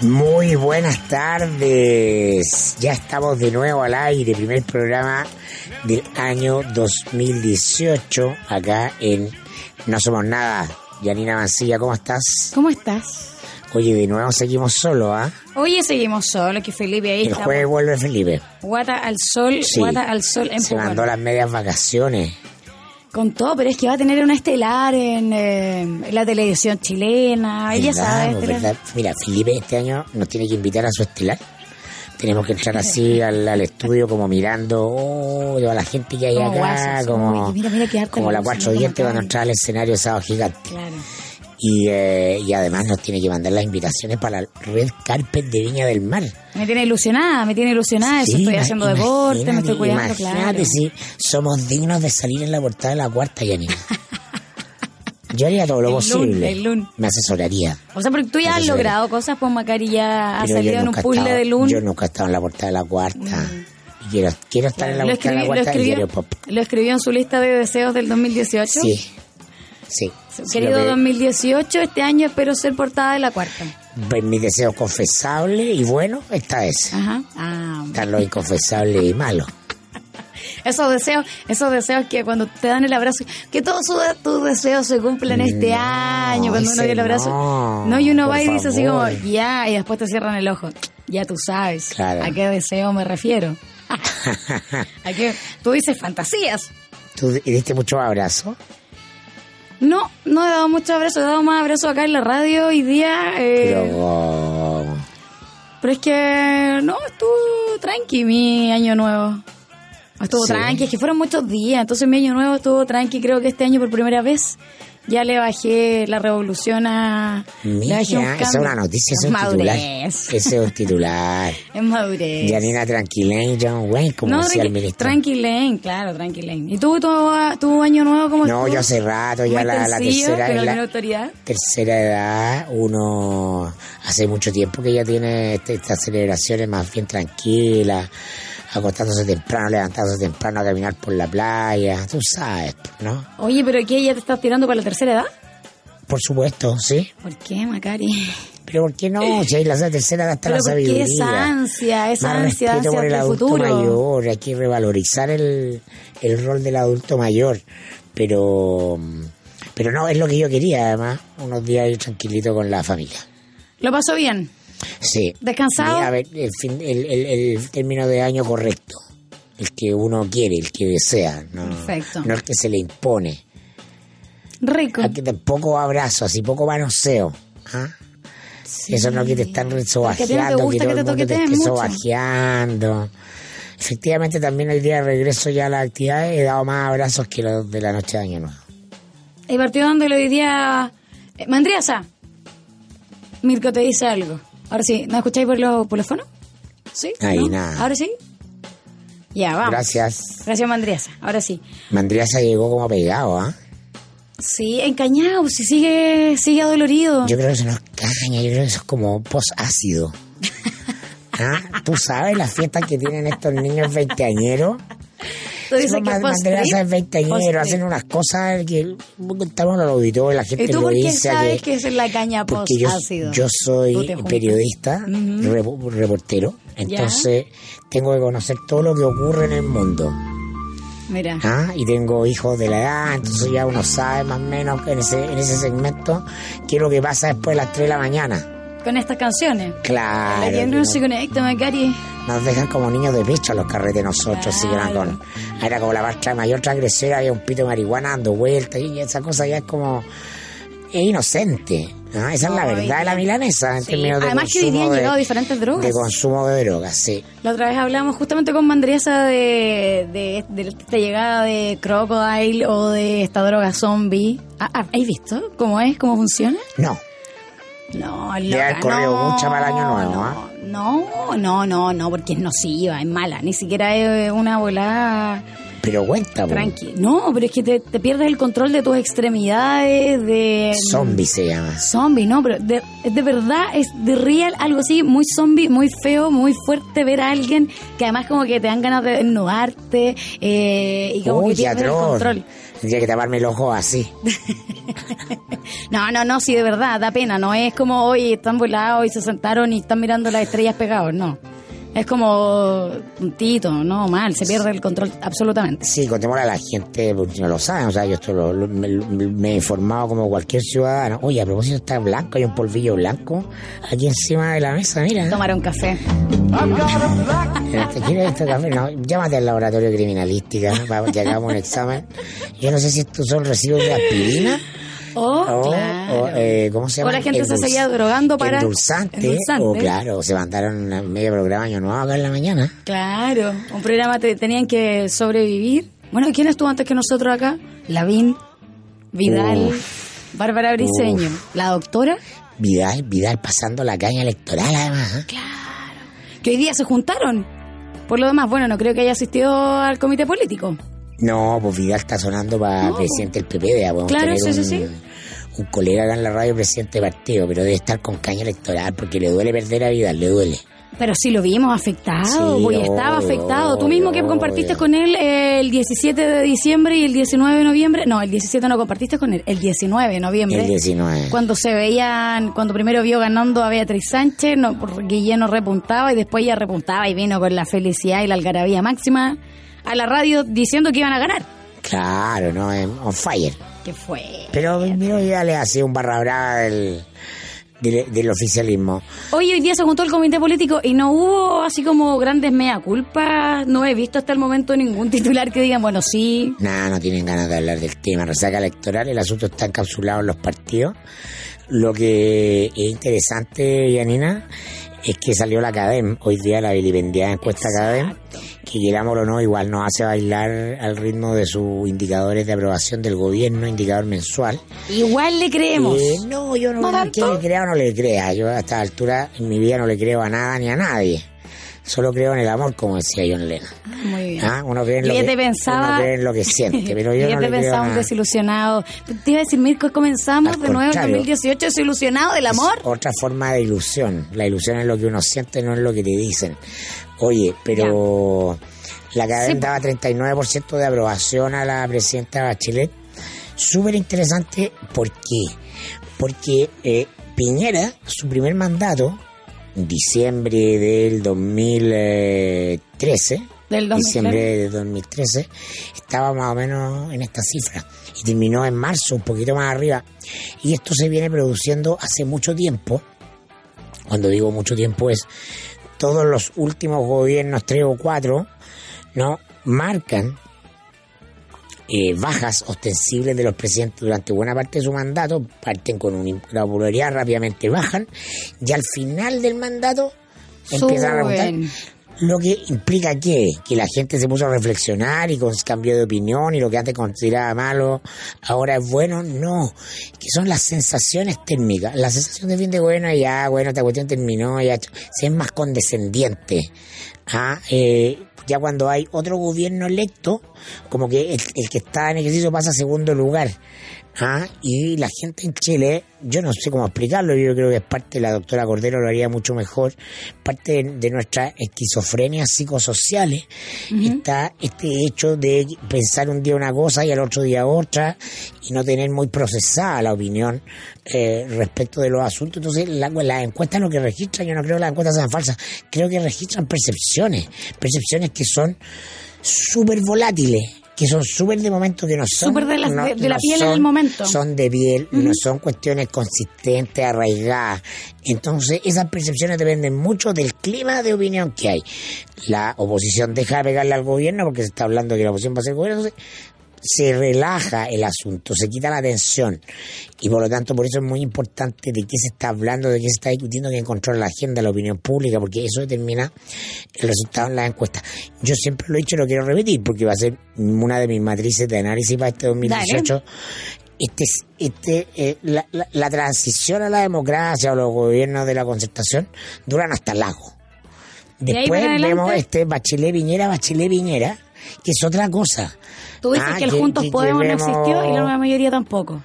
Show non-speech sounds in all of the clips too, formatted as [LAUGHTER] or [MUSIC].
Muy buenas tardes. Ya estamos de nuevo al aire, primer programa del año 2018 acá en No Somos Nada. Yanina Mancilla, ¿cómo estás? ¿Cómo estás? Oye, de nuevo seguimos solo, ¿ah? Oye, seguimos solo, que Felipe ahí El está. jueves vuelve Felipe. Guata al sol, Sí. guata al sol en Se mandó las medias vacaciones. Con todo, pero es que va a tener una estelar en, eh, en la televisión chilena. Ella sabe. Mira, Felipe este año nos tiene que invitar a su estelar. Tenemos que entrar así al, al estudio como mirando oh, a la gente que hay Como acá, guasos, como, mira, como la cuatro dientes Como cuando acá. entra al escenario sábado gigante. Claro. Y, eh, y además nos tiene que mandar las invitaciones para la Red Carpet de Viña del Mar. Me tiene ilusionada, me tiene ilusionada. eso estoy haciendo deporte, me estoy cuidando, imagínate claro. si somos dignos de salir en la portada de la cuarta, Yanina. [LAUGHS] Yo haría todo lo El posible. lun, el lun. Me asesoraría. O sea, porque tú ya has logrado cosas, pues Macari ya ha salido en un puzzle estado- de lun. Yo nunca he estado en la portada de la cuarta. Y quiero, quiero estar en la lo, portada de la escribió, lo, cuarta del diario escribió, Pop. lo escribió en su lista de deseos del 2018. Sí. Sí. Querido lo que- 2018, este año espero ser portada de la cuarta. pues, mi deseo confesable y bueno está ese. Ajá. Ah, Están los inconfesables y malos. [LAUGHS] esos deseos, esos deseos que cuando te dan el abrazo, que todos tus deseos se cumplen este No, año, cuando uno dio el abrazo. no, y uno va y dice así como, ya, y después te cierran el ojo. Ya tú sabes Claro. a qué deseo me refiero. [LAUGHS] [LAUGHS] a qué, tú dices fantasías. ¿Tú diste muchos abrazos? No, no he dado muchos abrazos, he dado más abrazos acá en la radio hoy día. eh, Pero... Es que no, estuvo tranqui mi año nuevo. Estuvo Sí. tranqui, es que fueron muchos días, entonces mi año nuevo estuvo tranqui. Creo que este año por primera vez ya le bajé la revolución a. Mira, esa es una noticia, es Es un titular. madurez. Ese es un titular. [LAUGHS] Es madurez. Yanina Tranquilén, John Wayne, como no, decía el ministro. tranquilén, claro, tranquilén. ¿Y tú, tu, tu año nuevo cómo No, estuvo? yo hace rato, ya la, la tercera es la tiene autoridad. tercera edad, uno hace mucho tiempo que ya tiene este- estas celebraciones más bien tranquilas, acostándose temprano, levantándose temprano a caminar por la playa, tú sabes, ¿no? Oye, pero ¿qué? ¿Ya te estás tirando para la tercera edad? Por supuesto, sí. ¿Por qué, Macari? Pero ¿por qué no? Si la tercera edad está la ¿por qué sabiduría. esa ansia, esa Más ansia hacia por el el adulto futuro? mayor, hay que revalorizar el, el rol del adulto mayor, pero pero no es lo que yo quería además, unos días tranquilito con la familia. ¿Lo pasó bien? Sí. ¿Descansado? Y, a ver, el, fin- el, el- el término de año correcto, el que uno quiere, el que desea, no, Perfecto. no el que se le impone. Rico. Aquí poco abrazo, así poco manoseo. ¿ah? Eso no que te están ti no te sobajeando, que todo que el te mundo te esté sobajeando. Efectivamente, también el día de regreso ya a las actividades he dado más abrazos que los de la noche de Año Nuevo. El partido donde hoy día... Eh, Mandriasa. Mirko te dice algo. Ahora sí, ¿no escucháis por los, por los fonos? ¿Sí? Ahí, ¿No? nada. ¿Ahora sí? Ya, vamos. Gracias. Gracias, Mandriasa. Ahora sí. Mandriasa llegó como pegado, ¿ah? Sí, encañado, si sigue, sigue adolorido. Yo creo que eso no es caña, yo creo que eso es como post-ácido. [LAUGHS] ¿Ah? ¿Tú sabes las fiestas que tienen estos niños veinteañeros? Tú dices Son que veinteañero, post-trip. hacen unas cosas que estamos en el auditorio, la gente ¿Y tú lo por qué dice. sabes que, que es la caña porque yo, post-ácido? yo soy periodista, repo- reportero, entonces tengo que conocer todo lo que ocurre en el mundo. Mira. ¿ah? Y tengo hijos de la edad, entonces ya uno sabe más o menos en ese, en ese segmento qué es lo que pasa después de las 3 de la mañana. Con estas canciones. Claro. la que no no- se conecta, Macari. nos dejan como niños de pecho a los carretes nosotros, así que eran Claro. con, era como la marcha mayor transgresora, había un pito de marihuana dando vueltas y esa cosa ya es como, es inocente. Ah, esa es la verdad de la milanesa en Sí. términos de Además que hoy día han llegado diferentes drogas. De consumo de drogas, sí. La otra vez hablamos justamente con Mandriesa de, de, de esta llegada de Crocodile o de esta droga zombie. Ah, ah, ¿Has visto cómo es, cómo funciona? No, No, loca, corrido no, mucha para el año nuevo, no, ¿ah? no, no, no, no, porque es nociva, es mala, ni siquiera es una volada pero cuenta, tranqui. No, pero es que te, te pierdes el control de tus extremidades, de... Zombie se llama. Zombie, no, pero de, de verdad es de real algo así, muy zombie, muy feo, muy fuerte ver a alguien que además como que te dan ganas de desnudarte eh, y como Uy, que el control. Tendría que taparme el ojo así. [LAUGHS] No, no, no, sí, de verdad, da pena, no es como hoy están volados y se sentaron y están mirando las estrellas pegados, no. Es como un tito, no, mal, se pierde el control absolutamente. Sí, contémosle a la gente, porque no lo saben, o sea, yo esto lo- lo- me, me he informado como cualquier ciudadano. Oye, a propósito está blanco, hay un polvillo blanco aquí encima de la mesa, mira. Tomar un café. ¿Te quieres [LAUGHS] este café? No, llámate al laboratorio criminalística ¿no? que hagamos un examen. Yo no sé si estos son residuos de aspirina Oh, o, claro. o, eh, ¿cómo se O llama? la gente se seguía drogando para- Endulzante, endulzante. o claro, se mandaron medio programa año nuevo acá en la mañana. Claro, un programa te tenían que sobrevivir. Bueno, ¿quién estuvo antes que nosotros acá? Lavín, Vidal, Bárbara Briceño, la doctora, Vidal, Vidal pasando la caña electoral además. ¿eh? que hoy día se juntaron. Por lo demás, bueno, no creo que haya asistido al comité político. No, pues Vidal está sonando para No. presidente del PP, ya podemos Claro, tener sí, un, sí, sí. un colega acá en la radio presidente de partido, pero debe estar con caña electoral porque le duele perder a Vidal, le duele. Pero sí lo vimos afectado, Sí, estaba obvio, afectado. Tú mismo que obvio. compartiste con él eh, el 17 de diciembre y el 19 de noviembre. No, el 17 no compartiste con él, el 19 de noviembre. El 19. Cuando se veían, cuando primero vio ganando a Beatriz Sánchez, no, por- Guilleno repuntaba y después ella repuntaba y vino con la felicidad y la algarabía máxima a la radio diciendo que iban a ganar. Claro, no, es on fire. ¿Qué fue? Pero mira, ya le ha sido un barra brava del, del, del oficialismo. Hoy, hoy día se juntó el comité político y no hubo así como grandes mea culpas. No he visto hasta el momento ningún titular que digan, bueno, sí, Nada, no tienen ganas de hablar del tema. Resaca electoral, el asunto está encapsulado en los partidos. Lo que es interesante, Yanina, es que salió la CADEM, hoy día la vilipendiada encuesta CADEM, que querámoslo o no, igual nos hace bailar al ritmo de sus indicadores de aprobación del gobierno, indicador mensual. igual le creemos. Eh, no, yo no, ¿No que le crea o no le crea. Yo a esta altura en mi vida no le creo a nada ni a nadie. Solo creo en el amor, como decía John Lennon. Muy bien. Ah, Uno cree en lo que, te pensaba- uno cree en lo que siente, [LAUGHS] pero yo no te pensaba un desilusionado. Te iba a decir, Mirko, comenzamos Al de nuevo en contrario. 2018 desilusionado del amor. Es otra forma de ilusión. La ilusión es lo que uno siente, no es lo que te dicen. Oye, pero la cadena Sí, daba 39% de aprobación a la presidenta Bachelet. Súper interesante, ¿por qué? Porque eh, Piñera, su primer mandato, diciembre del 2013, Del 2000, diciembre de 2013, estaba más o menos en esta cifra. Y terminó en marzo, un poquito más arriba. Y esto se viene produciendo hace mucho tiempo. Cuando digo mucho tiempo es todos los últimos gobiernos, tres o cuatro, ¿no? Marcan eh, bajas ostensibles de los presidentes durante buena parte de su mandato, parten con una popularidad, rápidamente bajan, y al final del mandato empiezan a remontar. Suben. Lo que implica que, que la gente se puso a reflexionar y con, cambió de opinión y lo que antes consideraba malo ahora es bueno, no, que son las sensaciones térmicas. La sensación de fin de gobierno, ya, bueno, esta cuestión terminó, ya, se es más condescendiente. Ah, eh, ya cuando hay otro gobierno electo, como que el, el que está en ejercicio pasa a segundo lugar. Ah, y la gente en Chile, yo no sé cómo explicarlo, yo creo que es parte, la doctora Cordero lo haría mucho mejor, parte de, de nuestras esquizofrenias psicosociales, está este hecho de pensar un día una cosa y al otro día otra, y no tener muy procesada la opinión eh, respecto de los asuntos. Entonces, la- las encuestas lo que registran, yo no creo que las encuestas sean falsas, creo que registran percepciones, percepciones que son súper volátiles, que son súper de momento, que no son... Súper de la- no- de- de la no piel en son- el momento. Son de piel, no son cuestiones consistentes, arraigadas. Entonces, esas percepciones dependen mucho del clima de opinión que hay. La oposición deja de pegarle al gobierno porque se está hablando que la oposición va a ser gobierno, entonces se relaja el asunto, se quita la tensión y por lo tanto por eso es muy importante de qué se está hablando, de qué se está discutiendo, quién controla la agenda, la opinión pública, porque eso determina el resultado en las encuestas. Yo siempre lo he dicho y lo quiero repetir porque va a ser una de mis matrices de análisis para este 2018. Este, este, eh, la, la, transición a la democracia o los gobiernos de la concertación duran hasta el lago. Después vemos este Bachelet Viñera, Bachelet Viñera, que es otra cosa. Tú dices ah, que el Juntos Podemos no existió y la nueva mayoría tampoco.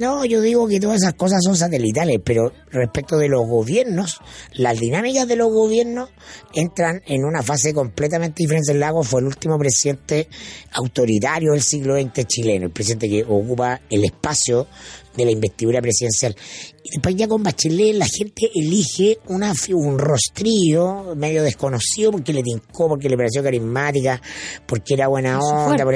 No, yo digo que todas esas cosas son satelitales, pero respecto de los gobiernos, las dinámicas de los gobiernos entran en una fase completamente diferente. El Lago fue el último presidente autoritario del siglo XX chileno, el presidente que ocupa el espacio de la investidura presidencial. Y después ya con Bachelet la gente elige una, un rostrillo medio desconocido porque le tincó, porque le pareció carismática, porque era buena onda. Por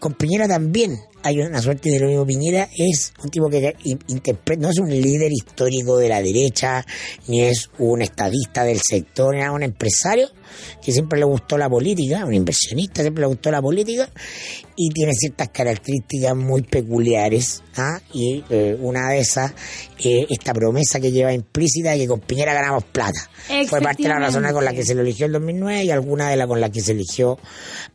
con Piñera también hay una suerte de lo mismo. Piñera es un tipo que interpreta, no es un líder histórico de la derecha, ni es un estadista del sector, era un empresario que siempre le gustó la política, un inversionista, siempre le gustó la política, y tiene ciertas características muy peculiares. ¿ah? Y eh, una de esas, eh, esta promesa que lleva implícita de que con Piñera ganamos plata. Fue parte de la razón con la que se lo eligió en 2009 y alguna de las con la que se eligió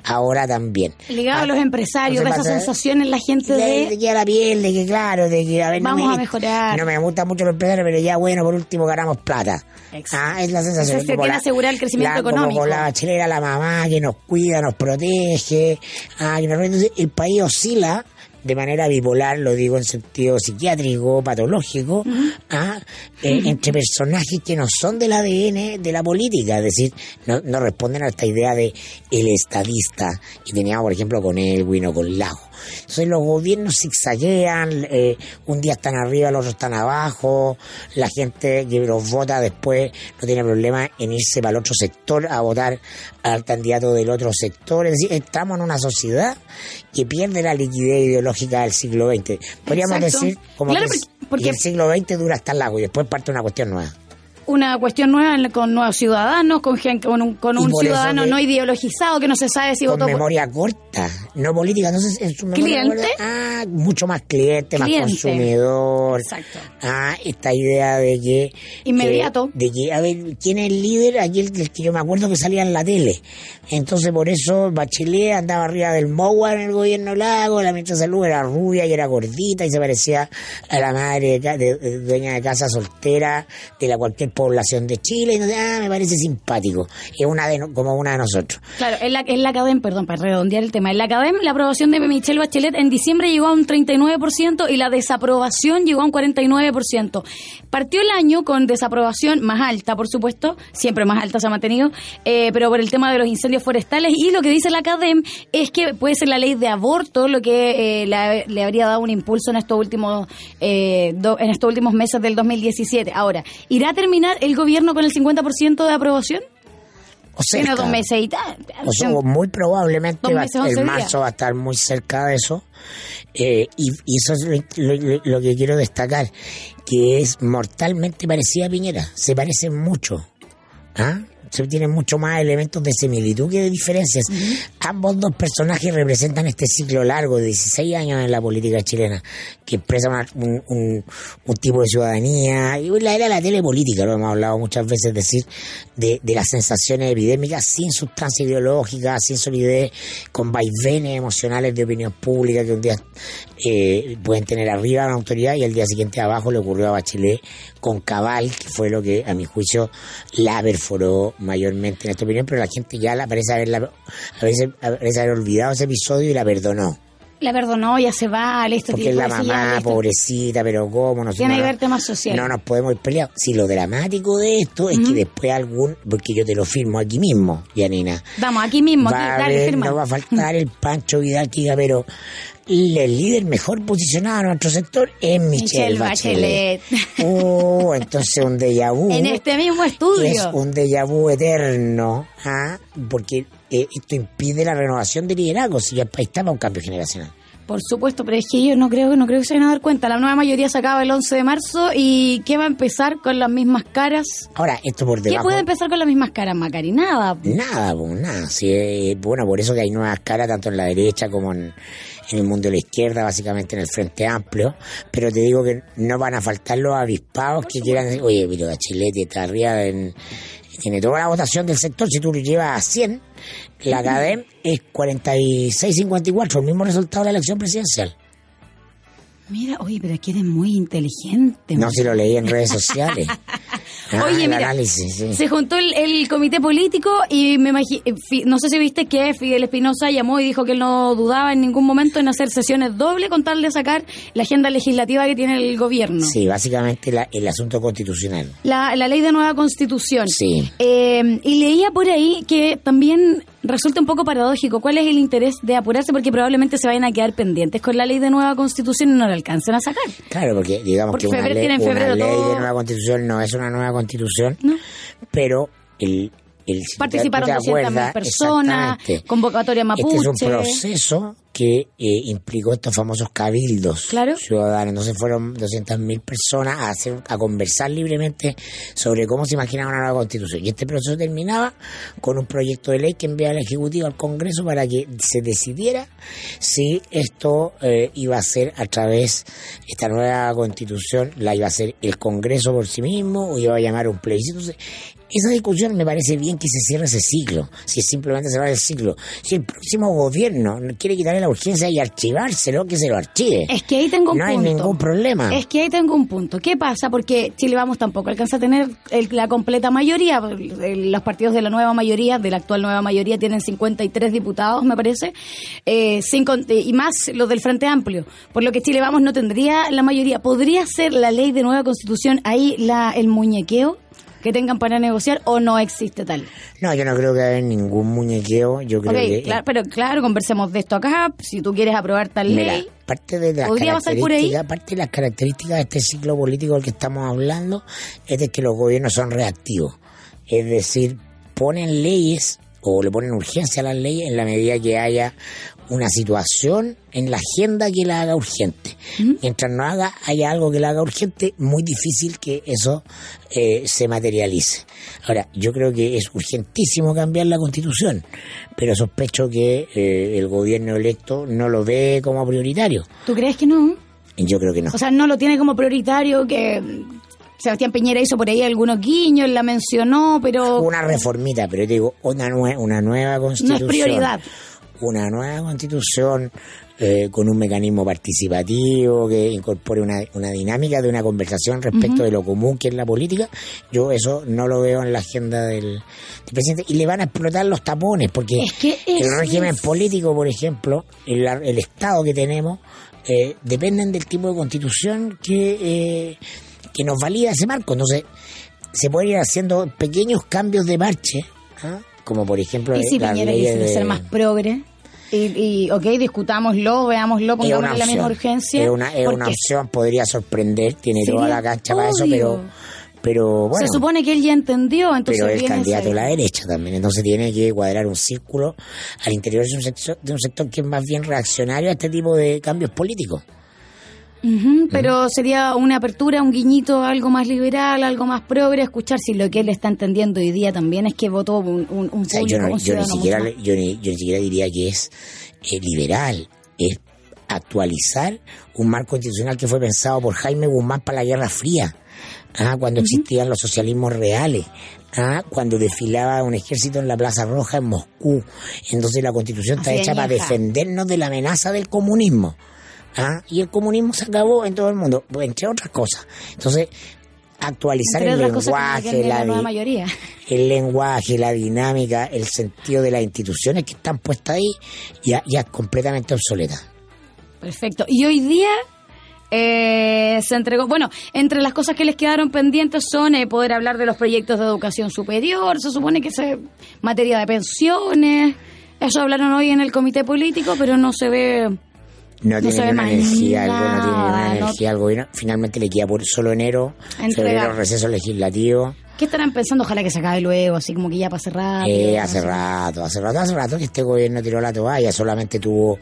ahora también. Ligado a ah, los empresarios, esa sensación en la gente de... De, que a la piel, de que claro, de que a ver, Vamos a mejorar. No me gusta mucho los empresarios, pero ya bueno, por último ganamos plata. Ah, es la sensación. se quiere asegurar el crecimiento económico. Como la bachelera, la mamá que nos cuida, nos protege. Ah, entonces el país oscila de manera bipolar, lo digo en sentido psiquiátrico, patológico, ah, eh, entre personajes que no son del ADN de la política, es decir, no, no responden a esta idea de el estadista y teníamos, por ejemplo, con Elwin o con Lago. Entonces los gobiernos zigzaguean, eh, un día están arriba, el otro están abajo, la gente que los vota después no tiene problema en irse para el otro sector a votar al candidato del otro sector. Es decir, estamos en una sociedad que pierde la liquidez ideológica del siglo XX. Podríamos decir como que, porque... el siglo XX dura hasta el lago y después parte una cuestión nueva una cuestión nueva con nuevos ciudadanos, con, con un, con un ciudadano no ideologizado que no se sabe si con memoria corta, no política. Entonces, en su ¿Cliente? ah, mucho más cliente, más consumidor. Exacto. Ah, esta idea de que... Inmediato. de que, a ver, ¿quién es el líder? Aquí el, que yo me acuerdo que salía en la tele. Entonces, por eso Bachelet andaba arriba del MOA en el gobierno Lago, la ministra de Salud era rubia y era gordita y se parecía a la madre de, dueña de casa soltera de la cualquier población de Chile y no ah, me parece simpático. Es una de, como una de nosotros. Claro, en la, en la CADEM, perdón, para redondear el tema, en la La aprobación de Michelle Bachelet en diciembre llegó a un 39% y la desaprobación llegó a un 49%. Partió el año con desaprobación más alta, por supuesto, siempre más alta se ha mantenido, eh, pero por el tema de los incendios forestales y lo que dice la CADEM es que puede ser la ley de aborto lo que eh, le habría dado un impulso en estos últimos eh, en estos últimos meses del 2017. Ahora, ¿irá a terminar el gobierno con el 50% de aprobación? O sea, dos meses y tal. O muy probablemente el marzo va a estar muy cerca de eso. Eh, y, eso es lo, que quiero destacar, que es mortalmente parecida a Piñera. Se parece mucho. ¿Ah? Se tienen mucho más elementos de similitud que de diferencias. Ambos dos personajes representan este ciclo largo de 16 años en la política chilena, que expresa un, un, tipo de ciudadanía, y la era la telepolítica, lo hemos hablado muchas veces, decir, de, de las sensaciones epidémicas sin sustancia ideológica, sin solidez, con vaivenes emocionales de opinión pública que un día eh, pueden tener arriba una autoridad y el día siguiente abajo le ocurrió a Bachelet con Cabal, que fue lo que a mi juicio la perforó mayormente en esta opinión, pero la gente ya la parece, haberla, parece haber olvidado ese episodio y la perdonó. La perdonó, ya se va, listo. Porque es la mamá, pobrecita, pero cómo, no Tiene que ver temas sociales. No nos podemos ir peleados. Si lo dramático de esto es que después algún, porque yo te lo firmo aquí mismo, Yanina. Vamos, aquí mismo, dale, firma. No va a faltar el Pancho Vidal que diga, pero el líder mejor posicionado en nuestro sector es Michelle, Bachelet. Uh, entonces un déjà vu. [LAUGHS] En este mismo estudio. Es un déjà vu eterno, ¿ah? porque eh, esto impide la renovación de liderazgo si ya está un cambio generacional. Por supuesto, pero es que yo no creo, no creo que se vayan a dar cuenta. La nueva mayoría se acaba el 11 de marzo y ¿qué va a empezar con las mismas caras? Ahora, esto por ¿Qué debajo... puede empezar con las mismas caras, Macari? Nada. Nada, pues nada. Sí, eh, bueno, por eso que hay nuevas caras tanto en la derecha como en, en el mundo de la izquierda, básicamente en el Frente Amplio. Pero te digo que no van a faltar los avispados que quieran decir, oye, pero Bachelet está arriba en, tiene toda la votación del sector. Si tú lo llevas a 100, la CADEM es 46-54, el mismo resultado de la elección presidencial. Mira, oye, pero aquí eres muy inteligente. No, si lo leí en redes [LAUGHS] sociales. Ah, Oye, mira, análisis, sí. se juntó el, el comité político y me eh, no sé si viste que Fidel Espinosa llamó y dijo que él no dudaba en ningún momento en hacer sesiones doble con tal de sacar la agenda legislativa que tiene el gobierno. Sí, básicamente la- el asunto constitucional. La, la ley de nueva constitución. Sí. Eh, y leía por ahí que también resulta un poco paradójico. ¿Cuál es el interés de apurarse? Porque probablemente se vayan a quedar pendientes con la ley de nueva constitución y no la alcancen a sacar. Claro, porque digamos Porque que una febrero- ley, una febrero ley todo. de nueva constitución no es una nueva constitución, ¿No? pero el... el Participaron tú te 200.000 acuerdas, personas, convocatoria mapuche. Este es un proceso que eh, implicó estos famosos cabildos Claro. ciudadanos. Entonces fueron 200.000 personas a, hacer, a conversar libremente sobre cómo se imaginaba una nueva constitución. Y este proceso terminaba con un proyecto de ley que enviaba el Ejecutivo al Congreso para que se decidiera si esto eh, iba a ser a través, esta nueva constitución la iba a hacer el Congreso por sí mismo o iba a llamar un plebiscito. Entonces, esa discusión me parece bien que se cierre ese ciclo, si simplemente cerrar el ciclo. Si el próximo gobierno quiere quitarle la urgencia y archivárselo, que se lo archive. Es que ahí tengo un no hay punto. ningún problema. Es que ahí tengo un punto. ¿Qué pasa? Porque Chile Vamos tampoco alcanza a tener el- la completa mayoría. Los partidos de la nueva mayoría, de la actual nueva mayoría, tienen 53 diputados, me parece, eh, eh, y más los del Frente Amplio. Por lo que Chile Vamos no tendría la mayoría. ¿Podría ser la ley de nueva constitución ahí la, el muñequeo que tengan para negociar o no existe tal? No, yo no creo que haya ningún muñequeo. Yo creo que claro, pero claro, conversemos de esto acá. Si tú quieres aprobar tal Mira, ley, parte de las características, parte de las características de este ciclo político del que estamos hablando es de que los gobiernos son reactivos. Es decir, ponen leyes o le ponen urgencia a las leyes en la medida que haya una situación en la agenda que la haga urgente. Mientras no haga, haya algo que la haga urgente, muy difícil que eso eh, se materialice. Ahora, yo creo que es urgentísimo cambiar la constitución, pero sospecho que eh, el gobierno electo no lo ve como prioritario. ¿tú crees que no? Yo creo que no. O sea, no lo tiene como prioritario que Sebastián Piñera hizo por ahí algunos guiños, la mencionó, pero una reformita, pero yo te digo, una, nue- una nueva no constitución. es prioridad. Una nueva constitución eh, con un mecanismo participativo que incorpore una, una dinámica de una conversación respecto de lo común que es la política. Yo eso no lo veo en la agenda del, del presidente. Y le van a explotar los tapones, porque Es que el régimen es- político, por ejemplo, el, el Estado que tenemos, eh, dependen del tipo de constitución que, eh, que nos valida ese marco. Entonces, se pueden ir haciendo pequeños cambios de parche, ¿ah? Como por ejemplo Y si las Piñera de- ser más progre, y, y ok, discutámoslo, veámoslo, es pongámosle una la misma urgencia. es una, es una porque opción, podría sorprender, tiene toda la cancha para eso, obvio. pero, pero bueno, se supone que él ya entendió, entonces pero es candidato de la derecha también, entonces tiene que cuadrar un círculo al interior de un sector, de un sector que es más bien reaccionario a este tipo de cambios políticos. Ujú, pero sería una apertura, un guiñito, algo más liberal, algo más progre, escuchar si lo que él está entendiendo hoy día también es que votó un, un, un O sea, público, yo, no- un yo ni siquiera, yo, ni, yo ni siquiera diría que es eh, liberal, es actualizar un marco constitucional que fue pensado por Jaime Guzmán para la Guerra Fría, ah, cuando existían los socialismos reales, ah, cuando desfilaba un ejército en la Plaza Roja en Moscú. Entonces la constitución está hecha para defendernos de la amenaza del comunismo. Ah, Y el comunismo se acabó en todo el mundo, entre otras cosas. Entonces, actualizar el lenguaje, la, la mayoría. el lenguaje, la dinámica, el sentido de las instituciones que están puestas ahí, ya, ya es completamente obsoleta. Perfecto. Y hoy día eh, se entregó, bueno, entre las cosas que les quedaron pendientes son eh, poder hablar de los proyectos de educación superior, se supone que se materia de pensiones, eso hablaron hoy en el comité político, pero no se ve No, No tiene una energía, algo, no tiene una energía al gobierno. Finalmente le queda por solo enero, febrero, receso legislativo. ¿Qué estarán pensando? Ojalá que se acabe luego, así como que ya pase rápido. Eh, hace rato, hace rato, hace rato que este gobierno tiró la toalla, solamente tuvo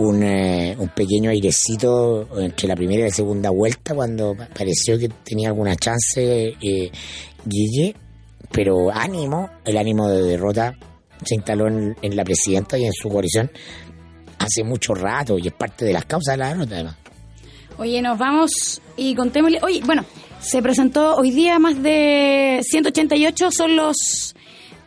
un, eh, un pequeño airecito entre la primera y la segunda vuelta cuando pareció que tenía alguna chance eh, Guille, pero ánimo, el ánimo de derrota se instaló en, en la presidenta y en su coalición hace mucho rato y es parte de las causas de la derrota además. Oye, nos vamos y contémosle. Oye, bueno, se presentó hoy día más de 188 son los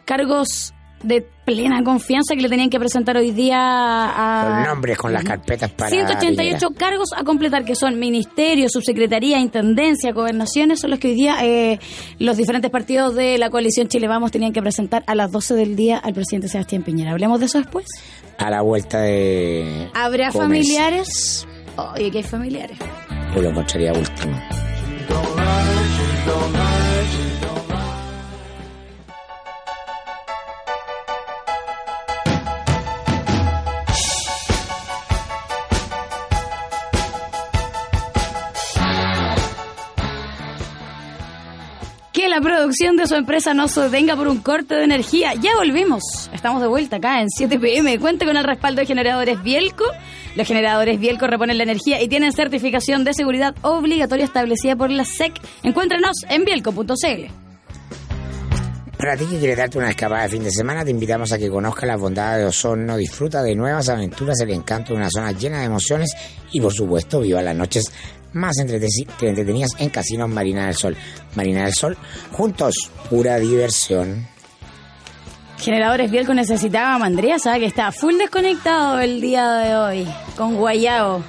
cargos de plena confianza que le tenían que presentar hoy día a... Los nombres con las carpetas para... 188 Piñera. cargos a completar, que son ministerios, subsecretaría, intendencia, gobernaciones, son los que hoy día eh, los diferentes partidos de la coalición Chile Vamos tenían que presentar a las 12 del día al presidente Sebastián Piñera. ¿Hablemos de eso después? A la vuelta de... ¿Habrá Gómez. familiares? Oye, que hay familiares. Yo lo encontraría último. Que la producción de su empresa no se detenga por un corte de energía. Ya volvimos. Estamos de vuelta acá en 7 pm. Cuente con el respaldo de generadores Bielco. Los generadores Bielco reponen la energía y tienen certificación de seguridad obligatoria establecida por la SEC. Encuéntranos en bielco.cl. Para ti que quieres darte una escapada de fin de semana, te invitamos a que conozcas las bondades de Osorno, disfruta de nuevas aventuras, el encanto de una zona llena de emociones y, por supuesto, viva las noches más entretenidas en Casinos Marina del Sol. Marina del Sol, juntos, pura diversión. Generadores Bielco necesitaba a Mandría, sabe que está full desconectado el día de hoy con Guayao.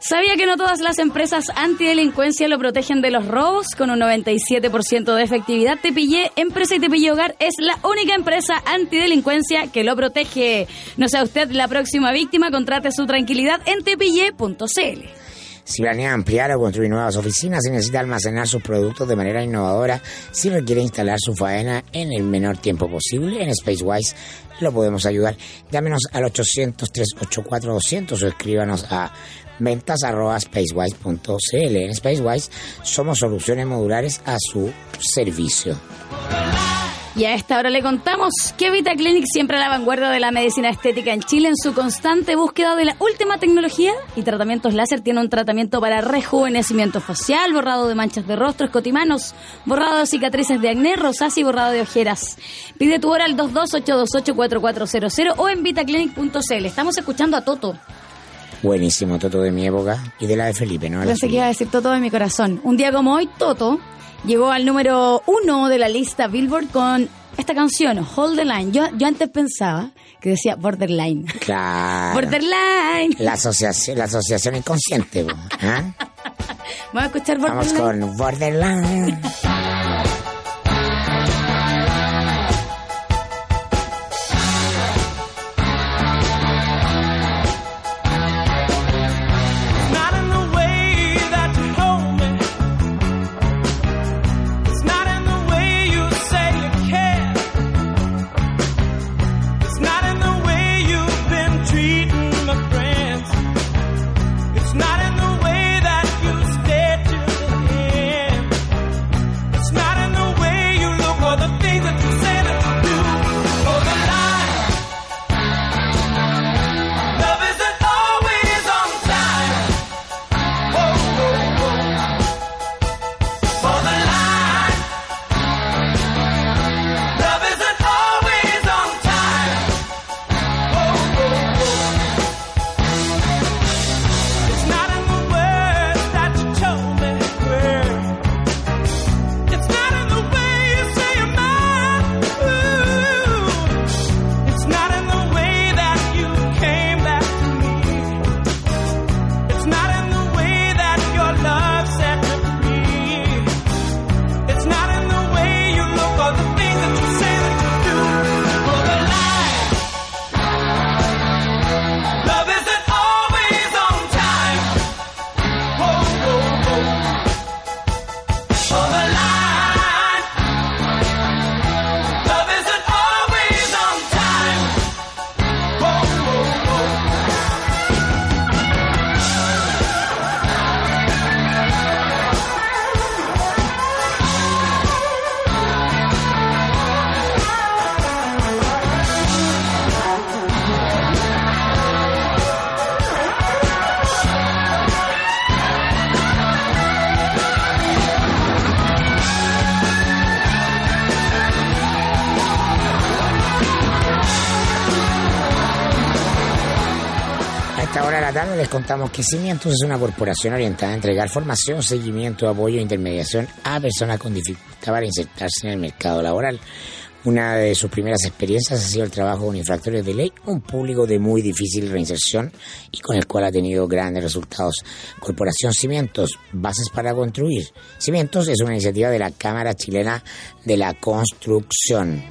¿Sabía que no todas las empresas antidelincuencia lo protegen de los robos? Con un 97% de efectividad, Tepillé, Empresa y Tepillé Hogar es la única empresa antidelincuencia que lo protege. No sea usted la próxima víctima, contrate su tranquilidad en tepillé.cl. Si planea ampliar o construir nuevas oficinas, si necesita almacenar sus productos de manera innovadora, si requiere instalar su faena en el menor tiempo posible, en Spacewise lo podemos ayudar. Llámenos al 800-384-200 o escríbanos a ventas spacewise.cl. En Spacewise somos soluciones modulares a su servicio. Y a esta hora le contamos que Vita Clinic siempre a la vanguardia de la medicina estética en Chile en su constante búsqueda de la última tecnología y tratamientos láser tiene un tratamiento para rejuvenecimiento facial, borrado de manchas de rostro, escotimanos, borrado de cicatrices de acné, rosácea y borrado de ojeras. Pide tu hora al 228284400 o en vitaclinic.cl. Estamos escuchando a Toto. Buenísimo, Toto de mi época y de la de Felipe, ¿no? La Pensé que iba a decir Toto de mi corazón. Un día como hoy, Toto llegó al número uno de la lista Billboard con esta canción, Hold the Line. Yo, yo antes pensaba que decía Borderline. Claro. [LAUGHS] Borderline. La asociación, la asociación inconsciente, ¿ah? [LAUGHS] Vamos a escuchar Vamos Borderline. con Borderline. Les contamos que Cimientos es una corporación orientada a entregar formación, seguimiento, apoyo e intermediación a personas con dificultad para insertarse en el mercado laboral. Una de sus primeras experiencias ha sido el trabajo con infractores de ley, un público de muy difícil reinserción y con el cual ha tenido grandes resultados. Corporación Cimientos, bases para construir. Cimientos es una iniciativa de la Cámara Chilena de la Construcción.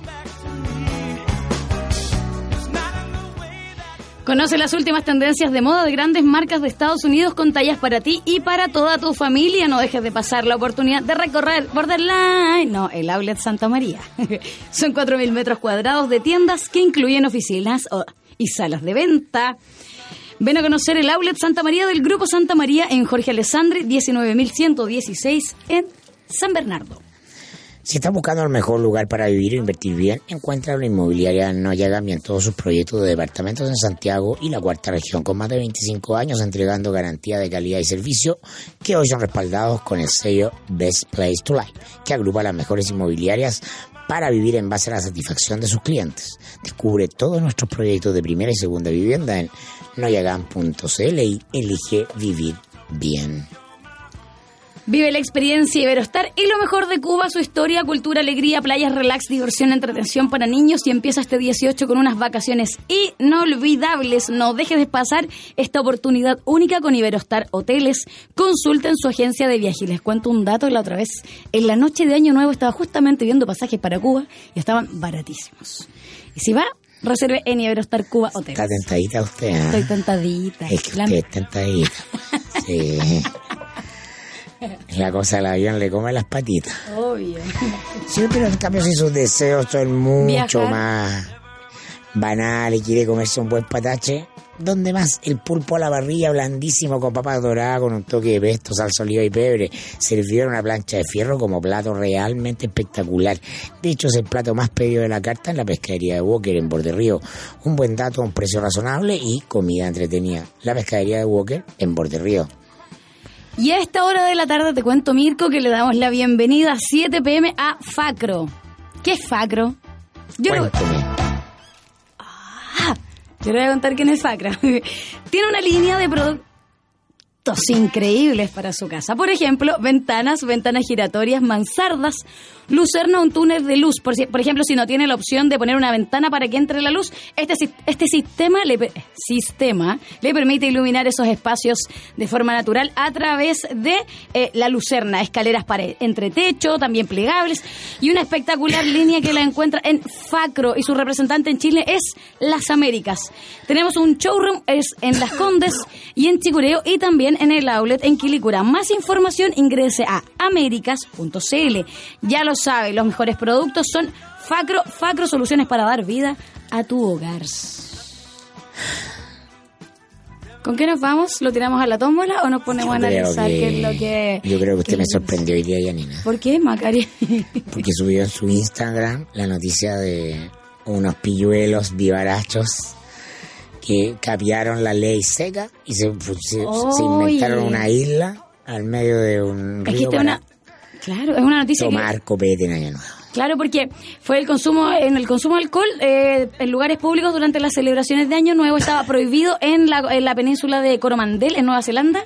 Conoce las últimas tendencias de moda de grandes marcas de Estados Unidos con tallas para ti y para toda tu familia. No dejes de pasar la oportunidad de recorrer Borderline, no, el Outlet Santa María. [LAUGHS] Son 4.000 metros cuadrados de tiendas que incluyen oficinas y salas de venta. Ven a conocer el Outlet Santa María del Grupo Santa María en Jorge Alessandri, 19.116 en San Bernardo. Si estás buscando el mejor lugar para vivir o invertir bien, encuentra una inmobiliaria No Yagami en todos sus proyectos de departamentos en Santiago y la cuarta región, con más de 25 años entregando garantía de calidad y servicio, que hoy son respaldados con el sello Best Place to Live, que agrupa las mejores inmobiliarias para vivir en base a la satisfacción de sus clientes. Descubre todos nuestros proyectos de primera y segunda vivienda en noyagam.cl y elige vivir bien. Vive la experiencia Iberostar y lo mejor de Cuba, su historia, cultura, alegría, playas, relax, diversión, entretención para niños y empieza este 18 con unas vacaciones inolvidables. No dejes de pasar esta oportunidad única con Iberostar Hoteles. Consulta en su agencia de viaje. Y les cuento un dato la otra vez. En la noche de Año Nuevo estaba justamente viendo pasajes para Cuba y estaban baratísimos. Y si va, reserve en Iberostar Cuba Hoteles. Está tentadita usted, ¿ah? Estoy tentadita. Es que usted es tentadita. [LAUGHS] Sí. La cosa del avión le come las patitas. Obvio. Sí, pero en cambio si sus deseos son mucho Viajar. más banales, quiere comerse un buen patache, ¿dónde más? El pulpo a la parrilla, blandísimo, con papas doradas, con un toque de pesto, salsa oliva y pebre, servido en una plancha de fierro como plato realmente espectacular. De hecho, es el plato más pedido de la carta en la pescadería de Walker, en Borde Río. Un buen dato un precio razonable y comida entretenida. La pescadería de Walker, en Borde Río. Y a esta hora de la tarde te cuento, Mirko, que le damos la bienvenida a 7 pm a Facro. ¿Qué es Facro? Yo Cuénteme. Ah, yo le voy a contar quién es Facro. [LAUGHS] Tiene una línea de productos increíbles para su casa. Por ejemplo, ventanas, ventanas giratorias, mansardas, lucerna, un túnel de luz. Por, si- por ejemplo, si no tiene la opción de poner una ventana para que entre la luz, este, este sistema, le, sistema le permite iluminar esos espacios de forma natural a través de eh, la lucerna, escaleras para entretecho, también plegables, y una espectacular [COUGHS] línea que la encuentra en Facro y su representante en Chile es Las Américas. Tenemos un showroom es en Las Condes y en Chicureo y también en el outlet en Quilicura. Más información ingrese a americas.cl. Ya lo sabe, los mejores productos son Facro, Facro Soluciones para dar vida a tu hogar. ¿Con qué nos vamos? ¿Lo tiramos a la tómbola o nos ponemos a analizar que- qué es lo que... Yo creo que usted me sorprendió hoy día, Yanina. ¿Por qué, Macari? Porque subió en su Instagram la noticia de unos pilluelos vivarachos que capiaron la ley seca y se, inventaron una isla al medio de un Es que río es para una... Claro, es una noticia que... tomar copete en Año Nuevo. Claro, porque fue el consumo, en el consumo de alcohol eh, en lugares públicos durante las celebraciones de Año Nuevo estaba [LAUGHS] prohibido en la, en la península de Coromandel, en Nueva Zelanda,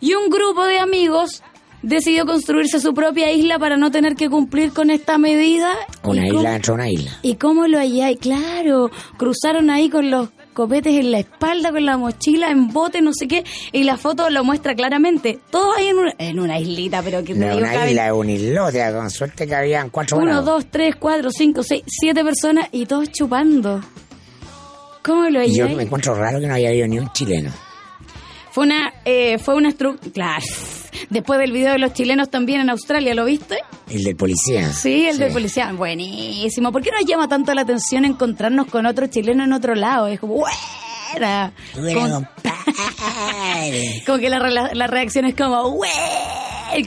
y un grupo de amigos decidió construirse su propia isla para no tener que cumplir con esta medida. Una ¿Y isla cómo- dentro de una isla. ¿Y cómo lo hay? Claro, cruzaron ahí con los copetes en la espalda, con la mochila, en bote, no sé qué, y la foto lo muestra claramente. Todo ahí en una, en una islita, pero que No una caben isla, es un islote, con suerte que habían cuatro uno, grados. dos, tres, cuatro, cinco, seis, siete personas y todos chupando. ¿Cómo lo yo me encuentro raro que no haya habido ni un chileno. Fue una, eh, fue una estructura. Claro. Después del video de los chilenos también en Australia, ¿lo viste? El del policía. Sí, el del policía. Buenísimo. ¿Por qué nos llama tanto la atención encontrarnos con otro chileno en otro lado? Es como, ¡buena! Bueno, [LAUGHS] Como, que la, rela- la reacción es como, ¡buena!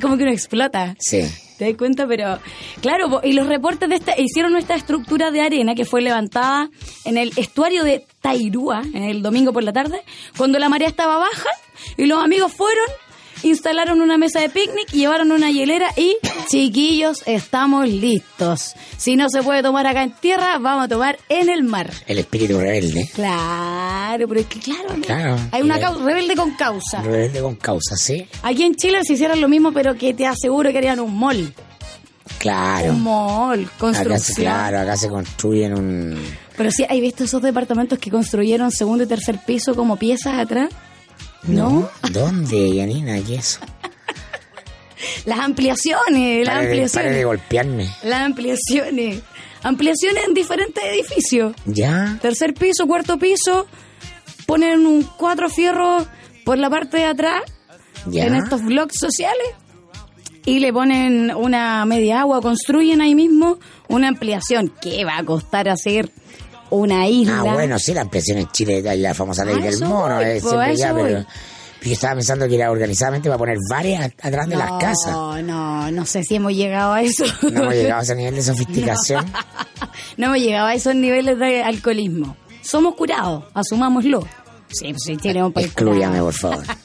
Como que uno explota. Sí. ¿Te das cuenta? Pero, claro, y los reportes de esta, hicieron esta estructura de arena que fue levantada en el estuario de Tairúa, en el domingo por la tarde, cuando la marea estaba baja, y los amigos fueron instalaron una mesa de picnic, llevaron una hielera y, chiquillos, estamos listos. Si no se puede tomar acá en tierra, vamos a tomar en el mar. El espíritu rebelde. Claro, pero es que claro, ¿no? Claro. hay una causa, rebelde con causa. Rebelde con causa, ¿sí? Aquí en Chile se hicieran lo mismo, pero que te aseguro que harían un mall. Claro. Un mall, Acá construcción. se, claro, acá se construyen un... Pero sí, ¿hay visto esos departamentos que construyeron segundo y tercer piso como piezas atrás? ¿No? ¿Dónde, Yanina? ¿Qué es eso? [LAUGHS] Las ampliaciones, las Pare de, pare de ampliaciones. golpearme. Las ampliaciones. Ampliaciones en diferentes edificios. ¿Ya? Tercer piso, cuarto piso, ponen un cuatro fierros por la parte de atrás ¿Ya? en estos blogs sociales y le ponen una media agua, construyen ahí mismo una ampliación. ¿Qué va a costar hacer una isla? Ah, bueno, sí, la ampliación en Chile, la famosa ley A del mono, voy, eh, po, siempre a ya, pero yo estaba pensando que era organizadamente para poner varias a- atrás de las No, casas. no, no sé si hemos llegado a eso. No hemos llegado a ese nivel de [LAUGHS] sofisticación. [LAUGHS] No hemos llegado a esos niveles de alcoholismo. Somos curados, asumámoslo. Sí, pues sí, país Exclúyame, curado. por favor. [LAUGHS]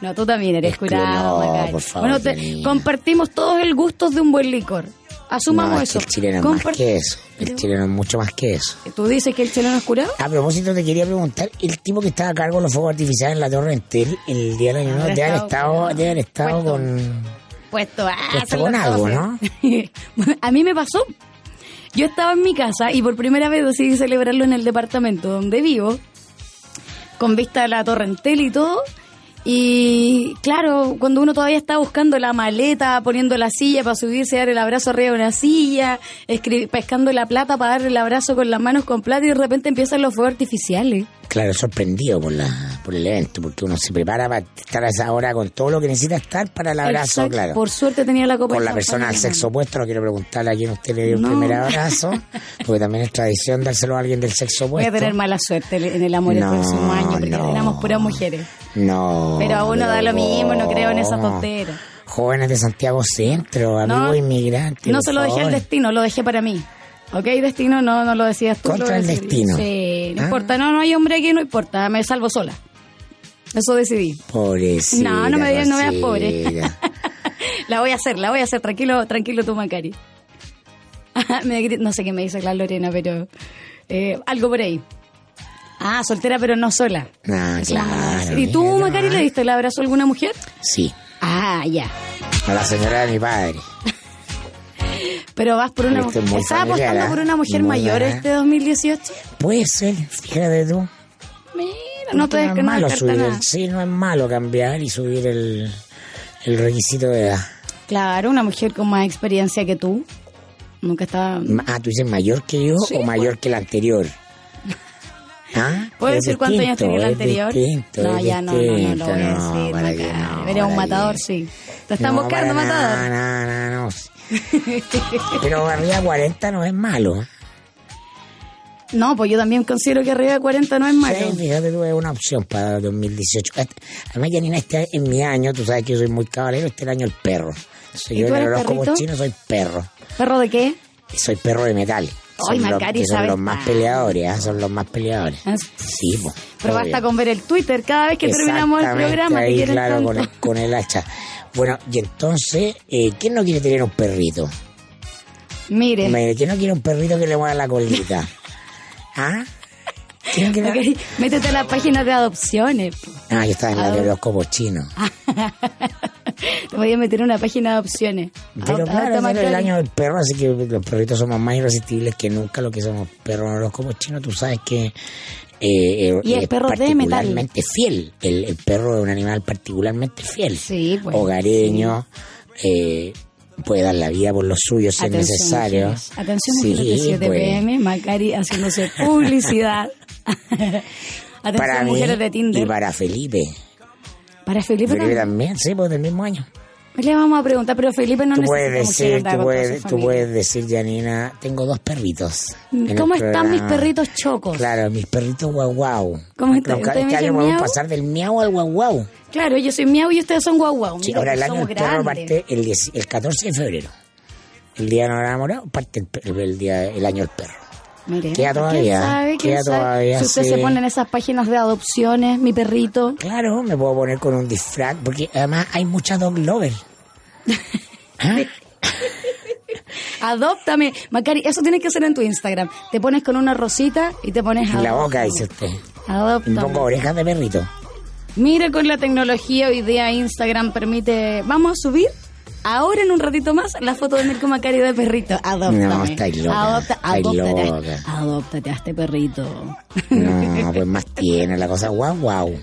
No, tú también eres Exclu- curado, no, por favor, Bueno, te- Janina. compartimos todos el gusto de un buen licor. Asumamos No, es que eso. el chileno es más Compart- que eso. El chileno es mucho más que eso. ¿Tú dices que el chileno es curado? A propósito, te quería preguntar, el tipo que estaba a cargo de los fuegos artificiales en la Torre Entel el día del año nuevo, Habrá debe haber estado debe haber estado Puesto. con... Puesto a Puesto con algo. Bueno, [LAUGHS] a mí me pasó. Yo estaba en mi casa y por primera vez decidí celebrarlo en el departamento donde vivo, con vista a la torrentel y todo. Y claro, cuando uno todavía está buscando la maleta, poniendo la silla para subirse, dar el abrazo arriba de una silla, pescando la plata para dar el abrazo con las manos con plata y de repente empiezan los fuegos artificiales. Claro, sorprendido por la por el evento, porque uno se prepara para estar a esa hora con todo lo que necesita estar para el abrazo, Exacto. claro. Por suerte tenía la copa con la persona la sexo opuesto, no quiero preguntarle a quién usted le dio el No. primer abrazo, [LAUGHS] porque también es tradición dárselo a alguien del sexo Voy a opuesto. tener mala suerte en el amor el No, próximo año porque no. éramos puras mujeres. No. Pero a uno da lo mismo, no creo en esas tonteras. Jóvenes de Santiago Centro, amigos inmigrantes. No se lo dejé al destino, lo dejé para mí. ¿Ok, destino? No, no lo decías tú. Contra lo el destino. Sí, no Ah. importa. No, no hay hombre aquí, no importa. Me salvo sola. Eso decidí. Pobrecita. No, no me digas, no veas pobre. [LAUGHS] La voy a hacer, la voy a hacer. Tranquilo, tranquilo tú, Macari. [LAUGHS] No sé qué me dice la Lorena, pero eh, algo por ahí. Ah, soltera pero no sola. Ah, claro. ¿Y tú, mira Macari, le diste el abrazo a alguna mujer? Sí, Ah, ya. a la señora de mi padre. Pero vas por una mujer. ¿Estás apostando ¿ah? por una mujer mayor buena. este 2018? Puede ser, fíjate tú. Mira, no te no des es que no malo subir nada. el, sí, no es malo cambiar y subir el, el requisito de edad. Claro, una mujer con más experiencia que tú. Nunca estaba... Ah, tú dices mayor que yo Sí, o mayor que el anterior. [LAUGHS] ¿Ah? ¿Puedo decir cuántos años distinto, tenía el anterior? distinto, no, ya no, no, no, distinto, lo voy a no, decir. no, Eres un para matador, sí. Te están No, buscando matador. nada, no, no, no. Pero arriba de 40 no es malo. No, pues yo también considero que arriba de 40 no es malo. Sí, fíjate tú, es una opción para 2018. Este- Además, Janina, este en mi año, tú sabes que yo soy muy caballero, este es el año el perro. Entonces, ¿Y yo tú eres perrito? chino soy perro. ¿Perro de qué? Soy perro de metal. Ay, Son los- Macari, que son los más peleadores, ¿ah? son los más peleadores. Ah, Sí, pues. Pero obvio. basta con ver el Twitter cada vez que terminamos el programa. Ahí, claro, con el, con el hacha. Bueno, y entonces, eh, ¿quién no quiere tener un perrito? Mire, Me- ¿Quién no quiere un perrito que le mueva la colita? [LAUGHS] ¿Ah? ¿Quién quiere? Macari, métete a la página de adopciones. po. Ah, yo estaba en la de horóscopo chino. [LAUGHS] Te voy a meter en una página de opciones. Pero claro, es el año del perro, así que los perritos somos más irresistibles que nunca lo que somos perros en horóscopo chino. Tú sabes que eh, eh, Y el es perro de metal. particularmente fiel. El, el perro es un animal particularmente fiel. Sí, pues. Hogareño, eh, puede dar la vida por los suyos si es necesario. mujeres. Atención, Sí, mujeres de 7 pues. pm, Macari haciéndose publicidad. [LAUGHS] Atención, Para mí mujeres de Tinder. y para Felipe. Para Felipe, Felipe también. también, sí, pues del mismo año. Le vamos a preguntar, pero Felipe no Tú necesita puedes decir, tú puedes, tú puedes decir, Janina, tengo dos perritos. ¿Cómo están mis perritos chocos? Claro, mis perritos guau guau. ¿Cómo está? Nunca- ¿Ustedes me Este año podemos miau? pasar del miau al guau guau. Claro, yo soy miau y ustedes son guau guau. Sí, ahora el que año del perro parte el, 10 el 14 de febrero. El día de los enamorados parte el, día, el año del perro. Mire, Queda ¿quién todavía, sabe? ¿Quién queda todavía, Si usted sí. se pone en esas páginas de adopciones, mi perrito. Claro, me puedo poner con un disfraz, porque además hay muchas dog lovers. ¿Ah? [LAUGHS] Adóptame. Macari, eso tienes que hacer en tu Instagram. Te pones con una rosita y te pones En la boca, dice usted. Me Adóptame. pongo orejas de perrito. Mira, con la tecnología hoy día Instagram permite... Vamos a subir ahora en un ratito más la foto de Mirko Macari de perrito. Adóptame. No, estáis loca, Adopta, estáis adóptate, loca. adóptate a este perrito. No, pues más tiene la cosa. Guau, guau.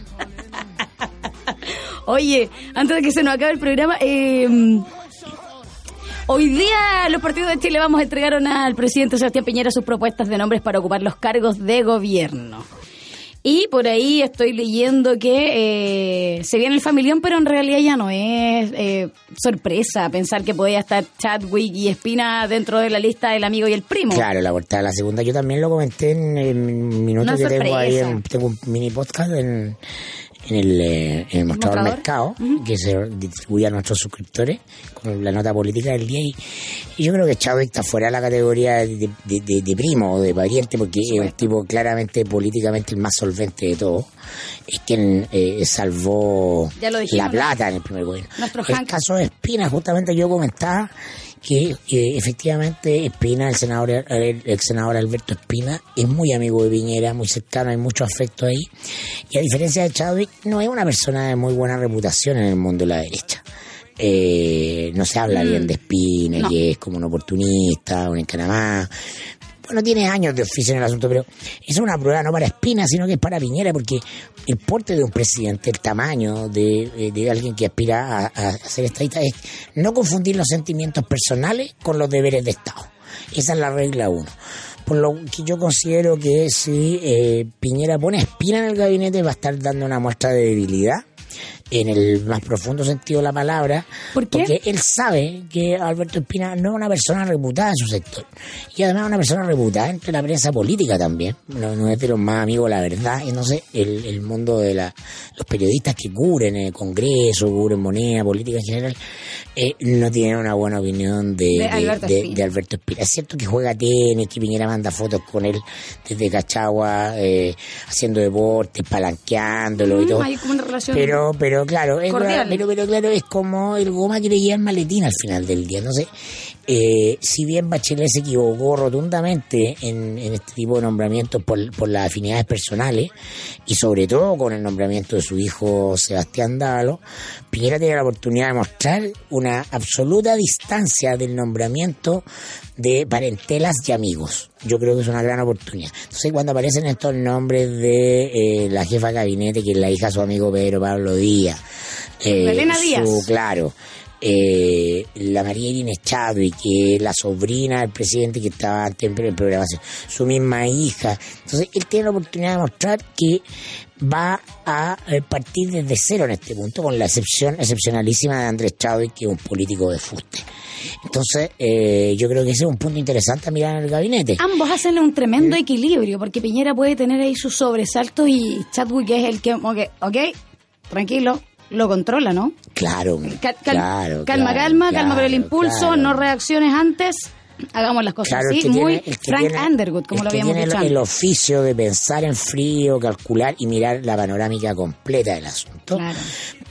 Oye, antes de que se nos acabe el programa, eh, hoy día los partidos de Chile vamos a entregaron al presidente Sebastián Piñera sus propuestas de nombres para ocupar los cargos de gobierno. Y por ahí estoy leyendo que eh, se viene el familión, pero en realidad ya no es eh, sorpresa pensar que podía estar Chadwick y Espina dentro de la lista del amigo y el primo. Claro, la portada de la segunda. Yo también lo comenté en, en minutos Una que tengo ahí. en- tengo un mini podcast en, en el, eh, en el mostrador ¿Mostrador? mercado que se distribuye a nuestros suscriptores con la nota política del día. Y, y yo creo que Chadwick está fuera de la categoría de, de- de- de primo o de pariente porque es un tipo claramente políticamente el más solvente de todos. Es quien eh, salvó dijimos, la ¿no? plata en el primer gobierno. Nuestro el Hank. caso de Espina, justamente yo comentaba que efectivamente Espina, el senador, el, el senador Alberto Espina, es muy amigo de Piñera, muy cercano, hay mucho afecto ahí. Y a diferencia de Chadwick, no es una persona de muy buena reputación en el mundo de la derecha. Eh, no se habla bien de Espina, Mm. No. que es como un oportunista, un encanamá. Bueno, tiene años de oficio en el asunto, pero es una prueba no para Espina, sino que es para Piñera, porque el porte de un presidente, el tamaño de, eh, de alguien que aspira a, a ser estadista es no confundir los sentimientos personales con los deberes de Estado. Esa es la regla uno. Por lo que yo considero que si eh, Piñera pone Espina en el gabinete va a estar dando una muestra de debilidad en el más profundo sentido de la palabra, ¿Por qué? porque él sabe que Alberto Espina no es una persona reputada en su sector. Y además es una persona reputada entre la prensa política también. No, no es de los más amigos, la verdad. Y sé, el, el mundo de la, los periodistas que cubren el Congreso, cubren moneda, política en general, eh, no tienen una buena opinión de, De de- Alberto de- Espina. de Alberto Espina. Es cierto que juega tenis, que Piñera manda fotos con él desde Cachagua, eh, haciendo deportes, palanqueándolo y Mm, todo. hay como una relación Pero, pero claro, es, pero, pero claro, es como el goma que le lleva el maletín al final del día. Entonces, eh, si bien Bachelet se equivocó rotundamente en, en este tipo de nombramientos por, por las afinidades personales, y sobre todo con el nombramiento de su hijo Sebastián Dávalo, Piñera tiene la oportunidad de mostrar una absoluta distancia del nombramiento de parentelas y amigos. Yo creo que es una gran oportunidad. Entonces, cuando aparecen estos nombres de eh, la jefa de gabinete, que es la hija de su amigo Pedro Pablo Díaz, eh, Elena Díaz. su- claro, eh, la María Irene Chadwick, que es la sobrina del presidente que estaba antes en en programación, su misma hija. Entonces, él tiene la oportunidad de mostrar que va a eh, partir desde cero en este punto, con la excepción excepcionalísima de Andrés Chadwick, que es un político de fuste. Entonces, eh, yo creo que ese es un punto interesante a mirar en el gabinete. Ambos hacen un tremendo equilibrio, porque Piñera puede tener ahí sus sobresaltos y Chadwick es el que, ok, ok, tranquilo, lo controla, ¿no? Claro, Cal- cal- claro. calma, claro, calma, calma con el impulso, claro. no reacciones antes, hagamos las cosas así, que muy tiene- Frank tiene- Underwood, como lo habíamos dicho el, el oficio de pensar en frío, calcular y mirar la panorámica completa del asunto. Claro.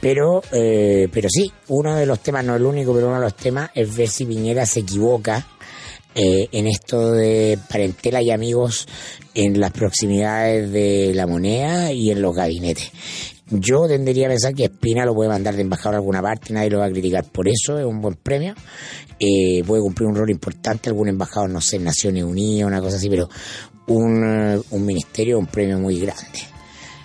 Pero, eh, pero sí, uno de los temas, no el único, pero uno de los temas es ver si Piñera se equivoca eh, en esto de parentela y amigos en las proximidades de la moneda y en los gabinetes. Yo tendería a pensar que Espina lo puede mandar de embajador a alguna parte, nadie lo va a criticar por eso, es un buen premio. Eh, puede cumplir un rol importante, algún embajador, no sé, Naciones Unidas, una cosa así, pero un, eh, un ministerio un premio muy grande.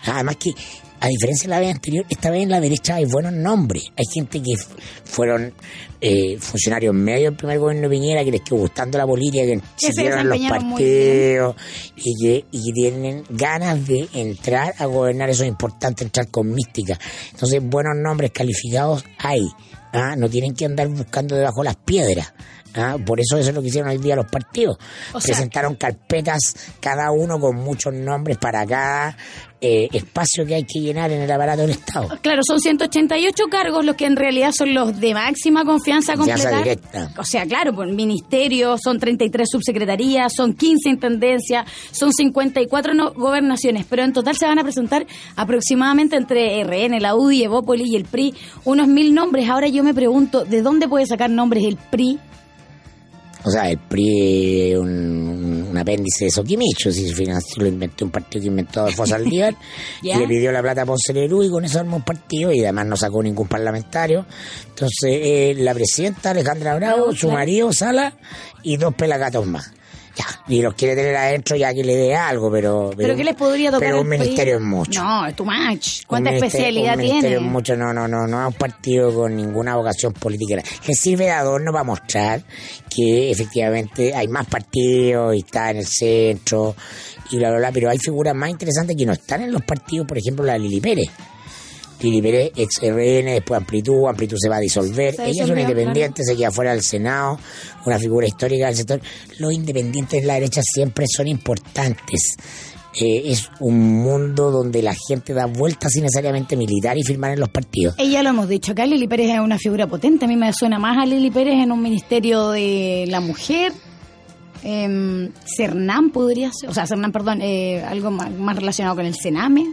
Además que, a diferencia de la vez anterior, esta vez en la derecha hay buenos nombres. Hay gente que fueron eh, funcionarios medio del primer gobierno de Piñera, que les quedó gustando la política, que se siguieron los partidos y que, y tienen ganas de entrar a gobernar. Eso es importante, entrar con mística. Entonces, buenos nombres calificados hay. ¿ah? No tienen que andar buscando debajo las piedras. ¿ah? Por eso eso es lo que hicieron hoy día los partidos. O sea- Presentaron carpetas, cada uno con muchos nombres para cada eh, espacio que hay que llenar en el aparato del Estado. Claro, son 188 cargos los que en realidad son los de máxima confianza completar. directa. O sea, claro, por ministerios, son 33 subsecretarías, son 15 intendencias, son 54 no- gobernaciones, pero en total se van a presentar aproximadamente entre RN, la UDI, Evópolis y el PRI unos mil nombres. Ahora yo me pregunto, ¿de dónde puede sacar nombres el PRI? O sea, el PRI un, un- un apéndice de Soquimicho, si financió, lo inventó un partido que inventó Adolfo Saldívar, [LAUGHS] y le pidió la plata a Ponce Lerú y con eso armó un partido y además no sacó ningún parlamentario. Entonces, eh, la presidenta Alejandra Bravo, su claro. marido Sala y dos pelagatos más. Ya, y los quiere tener adentro ya que le dé algo, pero... ¿Pero qué les podría tocar Pero un ministerio es mucho. No, es too much. ¿Cuánta Un especialidad un ministerio tiene? es mucho, no, no, no, no es un partido con ninguna vocación política. Que sirve de adorno para mostrar que efectivamente hay más partidos y está en el centro y bla, bla, bla, pero hay figuras más interesantes que no están en los partidos, por ejemplo la Lili Pérez. Lili Pérez, ex RN, después Amplitud, Amplitud se va a disolver. Se Ella es una independiente, se queda fuera del Senado, una figura histórica del sector. Los independientes de la derecha siempre son importantes. Eh, es un mundo donde la gente da vueltas sin necesariamente militar y firmar en los partidos. Ella lo hemos dicho acá, Lili Pérez es una figura potente. A mí me suena más a Lili Pérez en un ministerio de la mujer. Eh, Cernán podría ser, o sea, Cernán, perdón, eh, algo más, más relacionado con el Sename.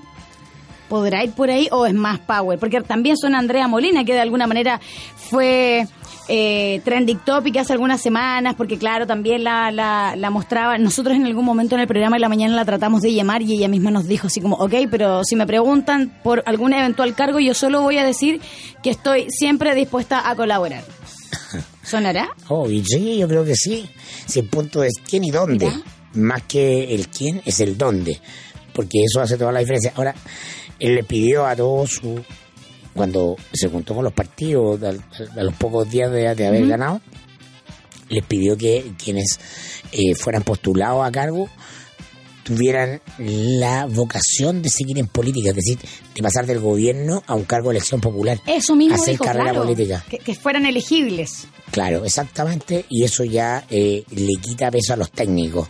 ¿Podrá ir por ahí o es más power? Porque también suena Andrea Molina, que de alguna manera fue eh, trending topic hace algunas semanas, porque claro, también la, la, la mostraba. Nosotros en algún momento en el programa de la mañana la tratamos de llamar y ella misma nos dijo así como, ok, pero si me preguntan por algún eventual cargo, yo solo voy a decir que estoy siempre dispuesta a colaborar. [LAUGHS] ¿Sonará? Oh, y sí, yo creo que sí. Si el punto es quién y dónde, más que el quién, es el dónde. Porque eso hace toda la diferencia. Ahora, él le pidió a todos su. Cuando se juntó con los partidos, a, a los pocos días de, de haber ganado, les pidió que quienes eh, fueran postulados a cargo tuvieran la vocación de seguir en política, es decir, de pasar del gobierno a un cargo de elección popular. Eso mismo Hacer dijo, carrera claro, política. Que, que fueran elegibles. Claro, exactamente, y eso ya eh, le quita peso a los técnicos.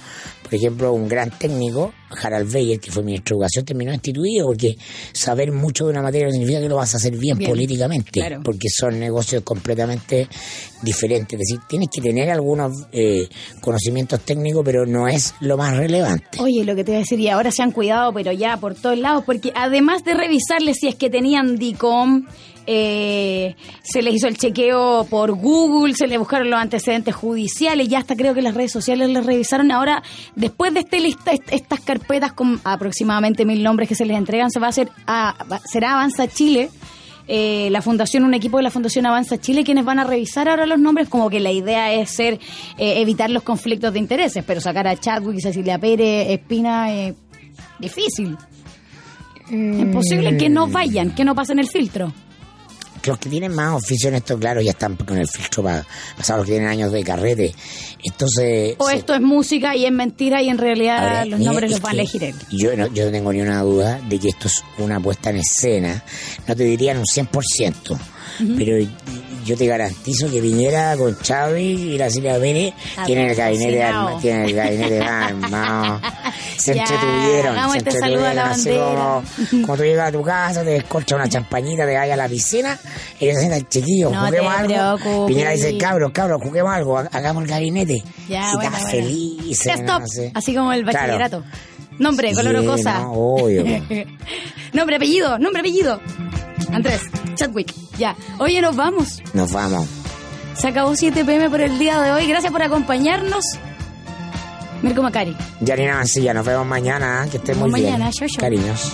Por ejemplo, un gran técnico, Harald Beyer, que fue ministro de Educación, terminó destituido porque saber mucho de una materia no significa que lo vas a hacer bien, Bien, políticamente, claro. porque son negocios completamente diferentes. Es decir, tienes que tener algunos eh, conocimientos técnicos, pero no es lo más relevante. Oye, lo que te iba a decir, y ahora se han cuidado, pero ya por todos lados, porque además de revisarles si es que tenían DICOM, eh, se les hizo el chequeo por Google, se les buscaron los antecedentes judiciales, ya hasta creo que las redes sociales les revisaron. Ahora, después de este lista, est- estas carpetas con aproximadamente mil nombres que se les entregan, se va a hacer, a, será Avanza Chile. eh, la fundación, un equipo de la Fundación Avanza Chile, quienes van a revisar ahora los nombres, como que la idea es ser eh, evitar los conflictos de intereses, pero sacar a Chadwick, Cecilia Pérez, Espina, eh, difícil. Es posible que no vayan, que no pasen el filtro. Los que tienen más oficio en esto, claro, ya están con el filtro pa- pasado, los que tienen años de carrete. Entonces... O se- esto es música y es mentira y en realidad los nombres es los va a elegir él. Yo no, yo no tengo ni una duda de que esto es una puesta en escena. No te dirían un 100%, pero yo te garantizo que Piñera con Chávez y la Silvia Pérez tienen el gabinete cocinado. arma, tienen el gabinete armado. Se Ya, entretuvieron, se entretuvieron así como, como tú llegas a tu casa, te descorchas una champañita, te vayas a la piscina, y ellos sientan chiquillos, No juguemos te algo. preocupes. Piñera dice, cabros, cabros, juguemos algo, ha- hagamos el gabinete. Ya, y bueno, está bueno. feliz. Stop, así como el Claro. Nombre, color o cosa. no, obvio. [LAUGHS] nombre, apellido, nombre, apellido. Andrés, Chadwick, ya. Oye, nos vamos. Nos vamos. Se acabó 7 pm por el día de hoy. Gracias por acompañarnos. Mirko Macari. Yanina Mancilla, nos vemos mañana, ¿eh? que estén Nos muy vemos bien. mañana, chau, chau. Cariños.